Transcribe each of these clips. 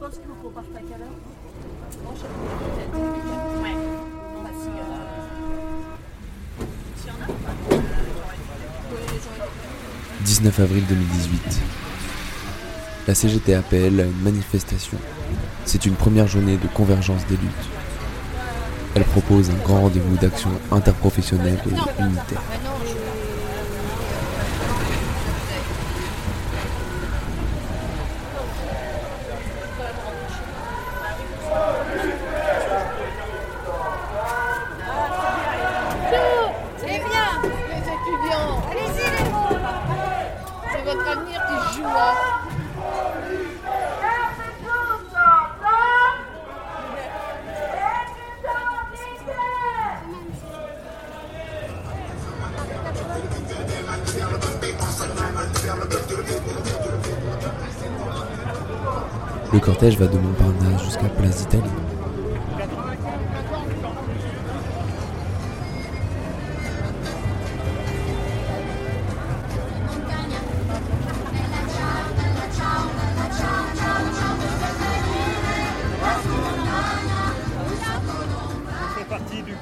pense qu'il faut qu'on parte à quelle heure Bon, je sais pas, peut-être. Ouais. Bah, si, euh... S'il y en a ou pas Euh, j'aurais dit. Oui, j'aurais dit. 19 avril 2018. La CGT appelle à une manifestation. C'est une première journée de convergence des luttes. Elle propose un grand rendez-vous d'action interprofessionnelle et unitaire. C'est bien, les étudiants. Allez-y, les gros. C'est votre avenir qui se joue là. Le cortège va de Montparnasse jusqu'à Place d'Italie.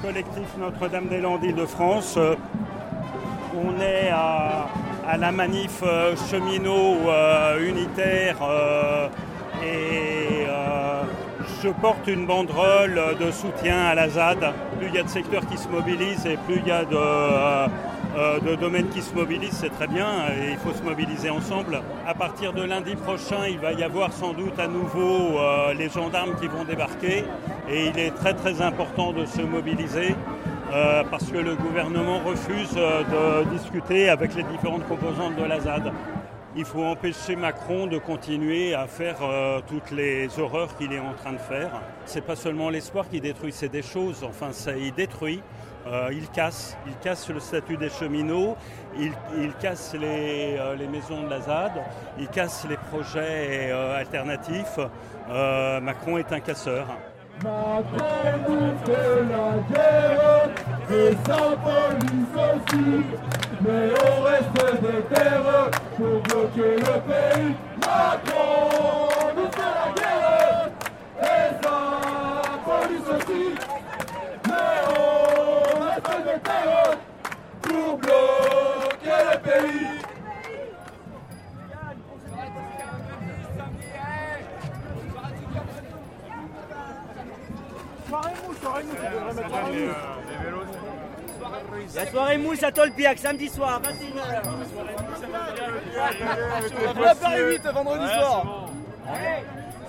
Collectif Notre-Dame-des-Landes Île-de-France. Euh, On est à, à la manif euh, cheminot euh, unitaire euh, et je porte une banderole de soutien à la ZAD. Plus il y a de secteurs qui se mobilisent et plus il y a de, de domaines qui se mobilisent, c'est très bien et il faut se mobiliser ensemble. À partir de lundi prochain, il va y avoir sans doute à nouveau les gendarmes qui vont débarquer et il est très très important de se mobiliser. Euh, parce que le gouvernement refuse euh, de discuter avec les différentes composantes de la ZAD. Il faut empêcher Macron de continuer à faire euh, toutes les horreurs qu'il est en train de faire. C'est pas seulement l'espoir qui détruit, c'est des choses. Enfin, ça, il détruit, il casse, il casse le statut des cheminots, il, casse les, maisons de la ZAD, il casse les projets alternatifs. Macron est un casseur. Macron et sa police aussi. Mais on reste des terres pour bloquer le pays. Macron nous fait la guerre et sa police aussi. Mais on reste des terres pour bloquer le pays. La soirée mouche à Tolbiac, samedi soir, 21h. On va faire 8 vendredi soir.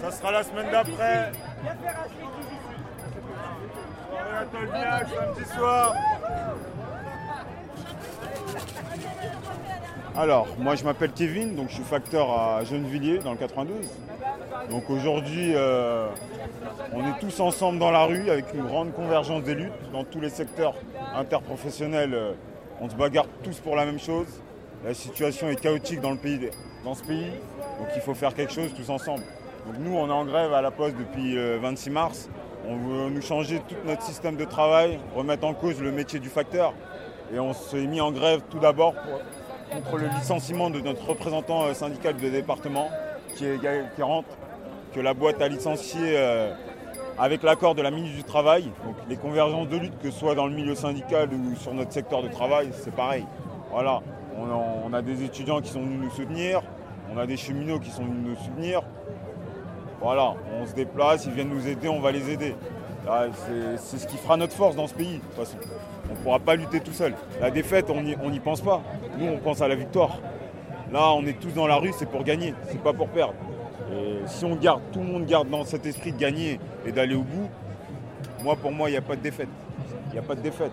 Ça sera la semaine d'après. Soirée à Tolbiac, samedi soir. Alors, moi je m'appelle Kevin, donc je suis facteur à Gennevilliers dans le 92. Donc aujourd'hui, euh, on est tous ensemble dans la rue avec une grande convergence des luttes dans tous les secteurs interprofessionnels. euh, on se bagarre tous pour la même chose. La situation est chaotique dans, le pays, dans ce pays, donc il faut faire quelque chose tous ensemble. Donc nous, on est en grève à la Poste depuis le 26 mars. On veut nous changer tout notre système de travail, remettre en cause le métier du facteur. Et on s'est mis en grève tout d'abord pour- contre le licenciement de notre représentant euh, syndical de département qui, est, que la boîte a licencié euh, avec l'accord de la ministre du Travail. Donc les convergences de lutte, que ce soit dans le milieu syndical ou sur notre secteur de travail, c'est pareil. Voilà, on a, on a des étudiants qui sont venus nous soutenir, on a des cheminots qui sont venus nous soutenir. Voilà, on se déplace, ils viennent nous aider, on va les aider. C'est- C'est ce qui fera notre force dans ce pays, de toute façon. On ne pourra pas lutter tout seul. La défaite, on n'y pense pas. Nous, on pense à la victoire. Là, on est tous dans la rue, c'est pour gagner, c'est pas pour perdre. Et si on garde, tout le monde garde dans cet esprit de gagner et d'aller au bout, moi, pour moi, il n'y a pas de défaite. Il n'y a pas de défaite.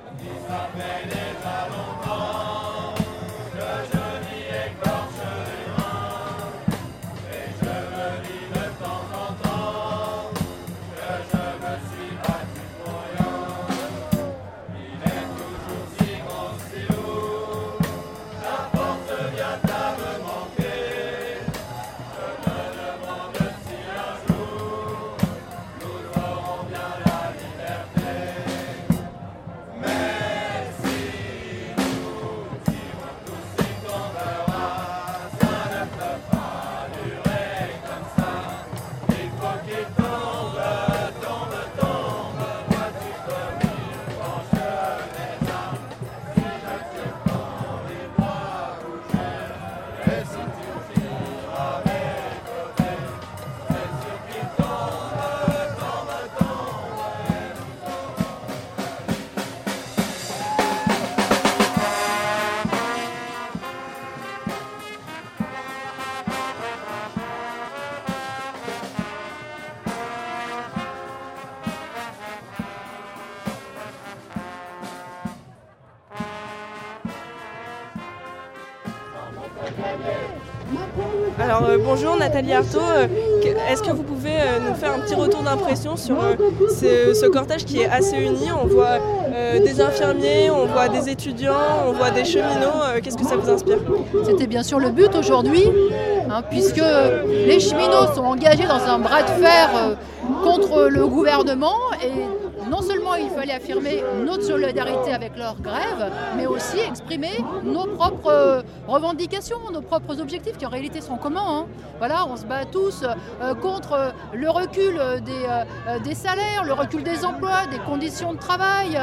Alors euh, bonjour Nathalie Artaud, Euh, est-ce que vous pouvez euh, nous faire un petit retour d'impression sur ce, cortège qui est assez uni? On voit des infirmiers, on voit des étudiants, on voit des cheminots, qu'est-ce que ça vous inspire? C'était bien sûr le but aujourd'hui, hein, puisque les cheminots sont engagés dans un bras de fer contre le gouvernement et non seulement il fallait affirmer notre solidarité avec leur grève, mais aussi exprimer nos propres euh, revendications, nos propres objectifs qui en réalité sont communs. hein. Voilà, on se bat tous euh, contre le recul euh, des, salaires, le recul des emplois, des conditions de travail,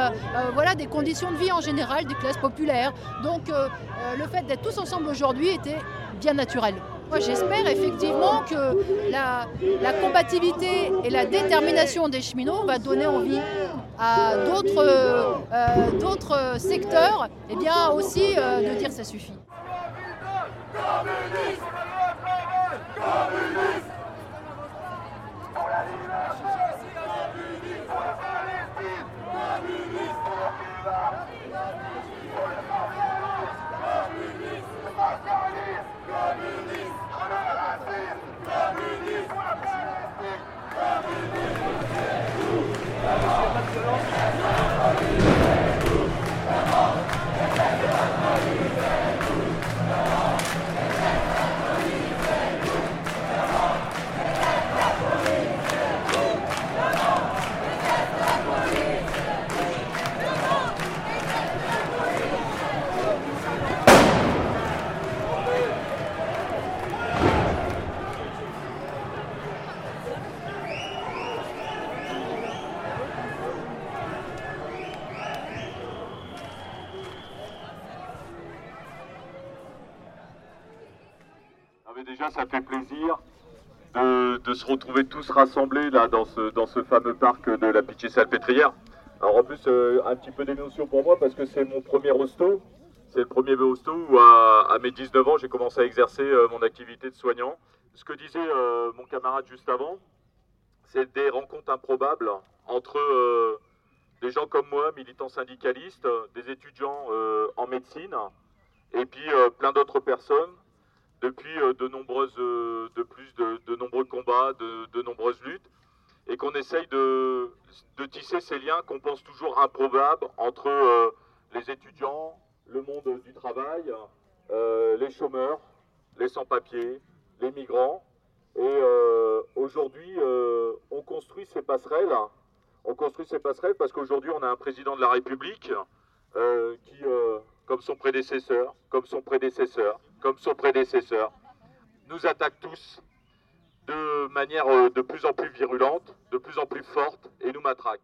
voilà, des conditions de vie en général des classes populaires. Donc le fait d'être tous ensemble aujourd'hui était bien naturel. Moi j'espère effectivement que la, la combativité et la détermination des cheminots va donner envie à d'autres euh, secteurs et bien aussi euh, de dire ça suffit. Mais déjà, ça fait plaisir de, se retrouver tous rassemblés là dans ce, fameux parc de la Pitié-Salpêtrière. Alors en plus, euh, un petit peu d'émotion pour moi parce que c'est mon premier hosto. C'est le premier hosto où à, mes 19 ans, j'ai commencé à exercer euh, mon activité de soignant. Ce que disait euh, mon camarade juste avant, c'est des rencontres improbables entre des gens comme moi, militants syndicalistes, des étudiants en médecine, et puis plein d'autres personnes depuis euh, de nombreuses, euh, de plus de, nombreux combats, de, nombreuses luttes, et qu'on essaye de, tisser ces liens qu'on pense toujours improbables entre euh, les étudiants, le monde du travail, les chômeurs, les sans-papiers, les migrants. Et aujourd'hui, on construit ces passerelles. On construit ces passerelles parce qu'aujourd'hui, on a un président de la République qui, comme son prédécesseur, comme son prédécesseur, comme son prédécesseur, nous attaque tous de manière euh, de plus en plus virulente, de plus en plus forte, et nous matraque.